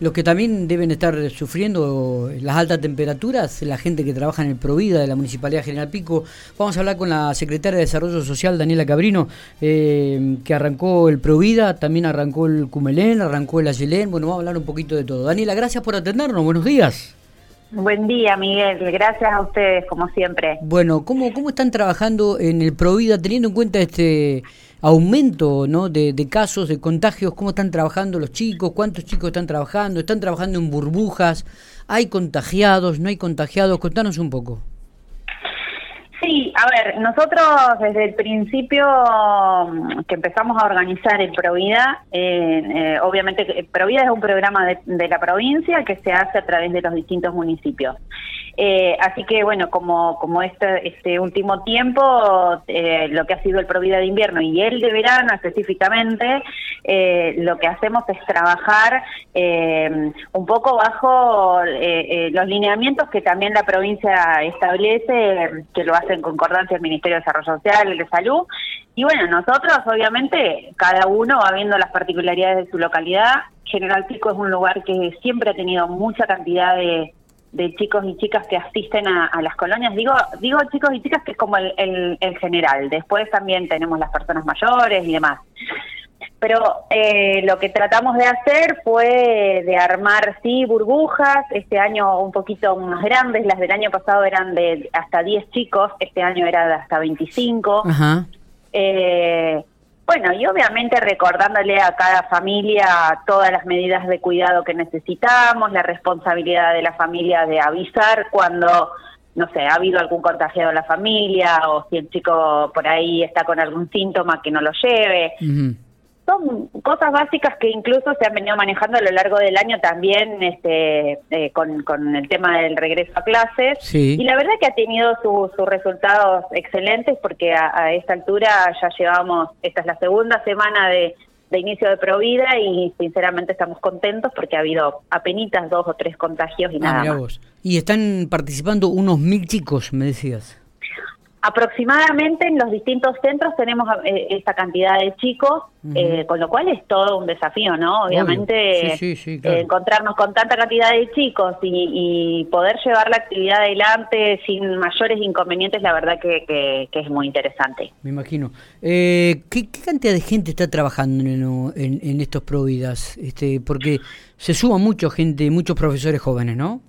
Los que también deben estar sufriendo las altas temperaturas, la gente que trabaja en el Provida de la Municipalidad General Pico. Vamos a hablar con la secretaria de Desarrollo Social, Daniela Cabrino, eh, que arrancó el Provida, también arrancó el Cumelén, arrancó el Ayelén. Bueno, vamos a hablar un poquito de todo. Daniela, gracias por atendernos. Buenos días. Buen día, Miguel. Gracias a ustedes, como siempre. Bueno, ¿cómo, cómo están trabajando en el Provida, teniendo en cuenta este aumento ¿no? de, casos, de contagios? ¿Cómo están trabajando los chicos? ¿Cuántos chicos están trabajando? ¿Están trabajando en burbujas? ¿Hay contagiados? ¿No hay contagiados? Contanos un poco. A ver, nosotros desde el principio mm, que empezamos a organizar el Provida, eh, eh, obviamente Provida es un programa de, la provincia que se hace a través de los distintos municipios. Eh, así que bueno, como, como este, este último tiempo, eh, lo que ha sido el Provida de invierno y el de verano específicamente, eh, lo que hacemos es trabajar un poco bajo los lineamientos que también la provincia establece, que lo hace en concordancia el Ministerio de Desarrollo Social, el de Salud. Y bueno, nosotros obviamente cada uno va viendo las particularidades de su localidad. General Pico es un lugar que siempre ha tenido mucha cantidad de de chicos y chicas que asisten a, las colonias. Digo, digo chicos y chicas que es como el, el, general. Después también tenemos las personas mayores y demás. Pero eh, lo que tratamos de hacer fue de armar, sí, burbujas, este año un poquito más grandes, las del año pasado eran de hasta 10 chicos, este año era de hasta 25. Ajá. Eh, bueno, y obviamente recordándole a cada familia todas las medidas de cuidado que necesitamos, la responsabilidad de la familia de avisar cuando, no sé, ha habido algún contagiado en la familia o si el chico por ahí está con algún síntoma que no lo lleve son cosas básicas que incluso se han venido manejando a lo largo del año también este, eh, con, con, el tema del regreso a clases. Y la verdad que ha tenido sus resultados excelentes porque a, esta altura ya llevamos, esta es la segunda semana de, inicio de Provida y sinceramente estamos contentos porque ha habido apenas dos o tres contagios y ah, nada más. Y están participando unos mil chicos, me decías. Aproximadamente en los distintos centros tenemos eh, esta cantidad de chicos, eh, con lo cual es todo un desafío, ¿no? Obviamente eh, encontrarnos con tanta cantidad de chicos y, poder llevar la actividad adelante sin mayores inconvenientes, la verdad que, es muy interesante. Me imagino. ¿qué, cantidad de gente está trabajando en, en, estos Providas? Este, porque se suma mucha gente, muchos profesores jóvenes, ¿no?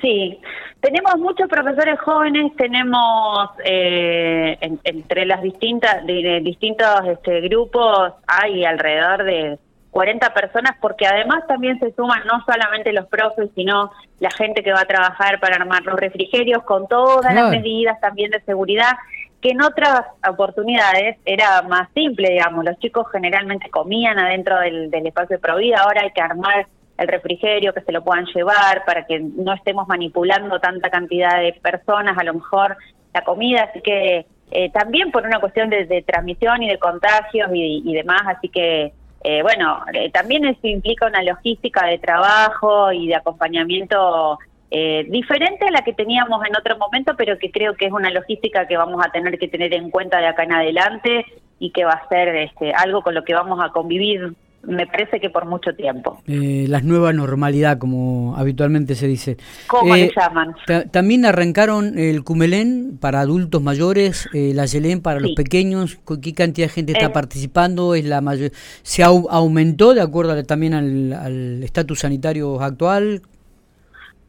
Sí, tenemos muchos profesores jóvenes, tenemos eh, entre las distintas de, distintos este, grupos hay alrededor de 40 personas porque además también se suman no solamente los profes, sino la gente que va a trabajar para armar los refrigerios con todas las medidas también de seguridad que en otras oportunidades era más simple, digamos, los chicos generalmente comían adentro del, del espacio de Provida, ahora hay que armar el refrigerio, que se lo puedan llevar, para que no estemos manipulando tanta cantidad de personas, a lo mejor la comida, así que eh, también por una cuestión de, transmisión y de contagios y, demás, así que eh, bueno, eh, también eso implica una logística de trabajo y de acompañamiento diferente a la que teníamos en otro momento, pero que creo que es una logística que vamos a tener que tener en cuenta de acá en adelante y que va a ser este, algo con lo que vamos a convivir me parece que por mucho tiempo. Eh, la nueva normalidad, como habitualmente se dice. ¿Cómo le eh, llaman? También arrancaron el Cumelén para adultos mayores, eh, la Yelén para los pequeños. ¿Qué cantidad de gente está participando? ¿Es la mayor... ¿Se aumentó de acuerdo también al estatus sanitario actual?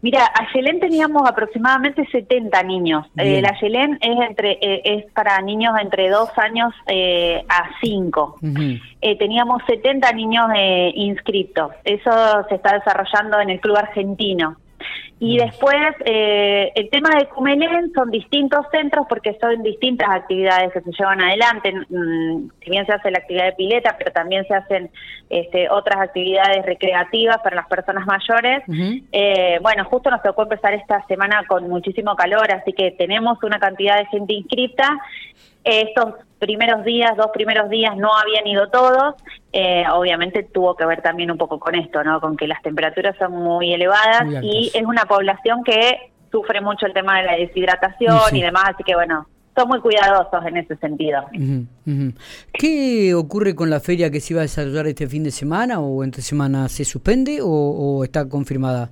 Mira, a Yelén teníamos aproximadamente 70 niños. Eh, la Yelén es entre eh, es para niños entre 2 años eh, a 5. teníamos 70 niños inscritos. Eso se está desarrollando en el club argentino. Y después, eh, el tema de Cumelén son distintos centros porque son distintas actividades que se llevan adelante. Mm, si bien se hace la actividad de pileta, pero también se hacen este, otras actividades recreativas para las personas mayores. eh, bueno, justo nos tocó empezar esta semana con muchísimo calor, así que tenemos una cantidad de gente inscrita estos primeros días, dos primeros días, no habían ido todos. Eh, obviamente tuvo que ver también un poco con esto, ¿no? Con que las temperaturas son muy elevadas y es una población que sufre mucho el tema de la deshidratación y demás, así que bueno, son muy cuidadosos en ese sentido. ¿Qué ocurre con la feria que se iba a desarrollar este fin de semana o entre semana? ¿Se suspende o está confirmada?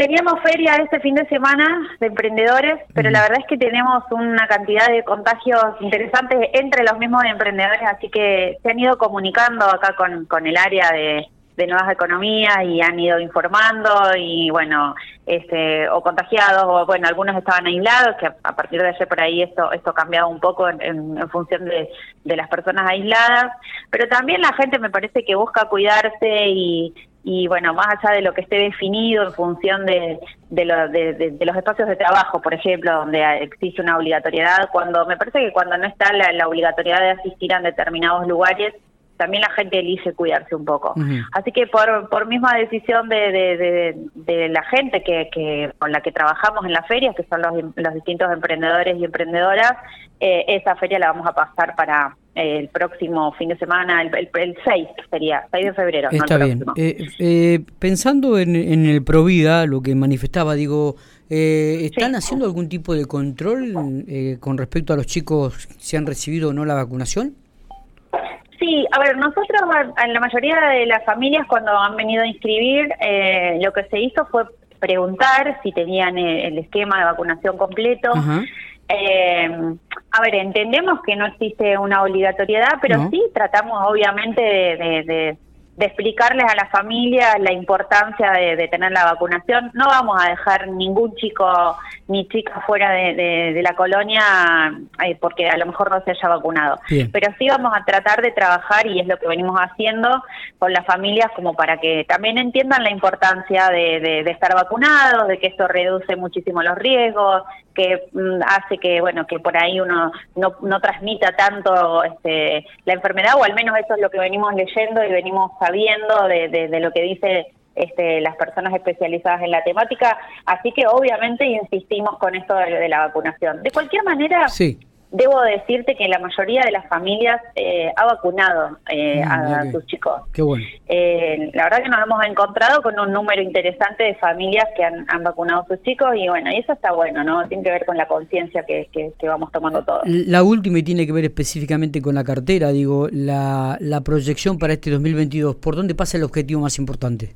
Teníamos feria este fin de semana de emprendedores, pero la verdad es que tenemos una cantidad de contagios interesantes entre los mismos emprendedores, así que se han ido comunicando acá con, con el área de, nuevas economías y han ido informando y bueno, este, o contagiados o bueno, algunos estaban aislados, que a, partir de ayer por ahí esto esto ha cambiado un poco en, en, función de, de, las personas aisladas, pero también la gente me parece que busca cuidarse y, y bueno, más allá de lo que esté definido en función de, de, de, los espacios de trabajo, por ejemplo, donde existe una obligatoriedad, cuando me parece que cuando no está la, obligatoriedad de asistir a determinados lugares, también la gente elige cuidarse un poco. Así que por, por misma decisión de, de, la gente que, que, con la que trabajamos en la feria, que son los, los distintos emprendedores y emprendedoras, eh, esa feria la vamos a pasar para el próximo fin de semana, el, el, 6 sería, 6 de febrero. Está bien. Eh, eh, pensando en, en, el Provida, lo que manifestaba, digo, eh, ¿están haciendo algún tipo de control con respecto a los chicos si han recibido o no la vacunación? Sí, a ver, nosotros en la mayoría de las familias cuando han venido a inscribir, lo que se hizo fue preguntar si tenían el, esquema de vacunación completo. Eh, a ver, entendemos que no existe una obligatoriedad, pero sí tratamos obviamente de, de explicarles a la familia la importancia de, tener la vacunación. No vamos a dejar ningún chico ni chica fuera de, la colonia eh, porque a lo mejor no se haya vacunado. Pero sí vamos a tratar de trabajar, y es lo que venimos haciendo con las familias, como para que también entiendan la importancia de, estar vacunados, de que esto reduce muchísimo los riesgos, que mm, hace que, bueno, que por ahí uno no, no transmita tanto este, la enfermedad, o al menos eso es lo que venimos leyendo y venimos sabiendo de, de, lo que dice este, las personas especializadas en la temática, así que obviamente insistimos con esto de, la vacunación. De cualquier manera, sí. Debo decirte que la mayoría de las familias eh, ha vacunado eh, ah, a, sus chicos. Qué bueno. Eh, la verdad que nos hemos encontrado con un número interesante de familias que han, vacunado a sus chicos y bueno, y eso está bueno, ¿no? Tiene que ver con la conciencia que, que, vamos tomando todos. La última y tiene que ver específicamente con la cartera, digo, la, la proyección para este 2022, ¿por dónde pasa el objetivo más importante?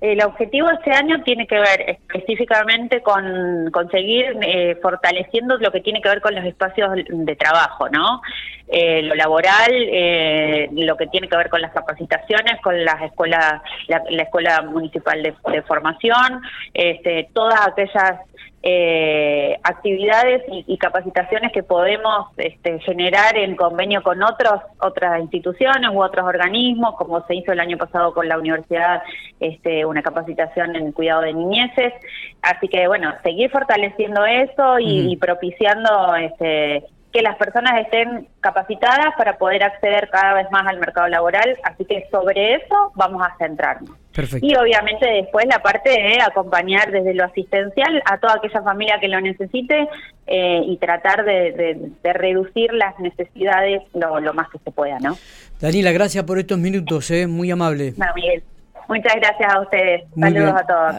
El objetivo este año tiene que ver específicamente con conseguir eh, fortaleciendo lo que tiene que ver con los espacios de trabajo, ¿no? Eh, lo laboral, eh, lo que tiene que ver con las capacitaciones, con las escuelas, la, escuela municipal de, de formación, este, todas aquellas eh, actividades y, capacitaciones que podemos este, generar en convenio con otros otras instituciones u otros organismos, como se hizo el año pasado con la universidad, este, una capacitación en cuidado de niñeces. Así que bueno, seguir fortaleciendo eso y, y propiciando este, que las personas estén capacitadas para poder acceder cada vez más al mercado laboral, así que sobre eso vamos a centrarnos. Y obviamente después la parte de acompañar desde lo asistencial a toda aquella familia que lo necesite eh, y tratar de, reducir las necesidades lo, más que se pueda, ¿no? Daniela, gracias por estos minutos, ¿eh? muy amable. Miguel. Muchas gracias a ustedes. Saludos a todos.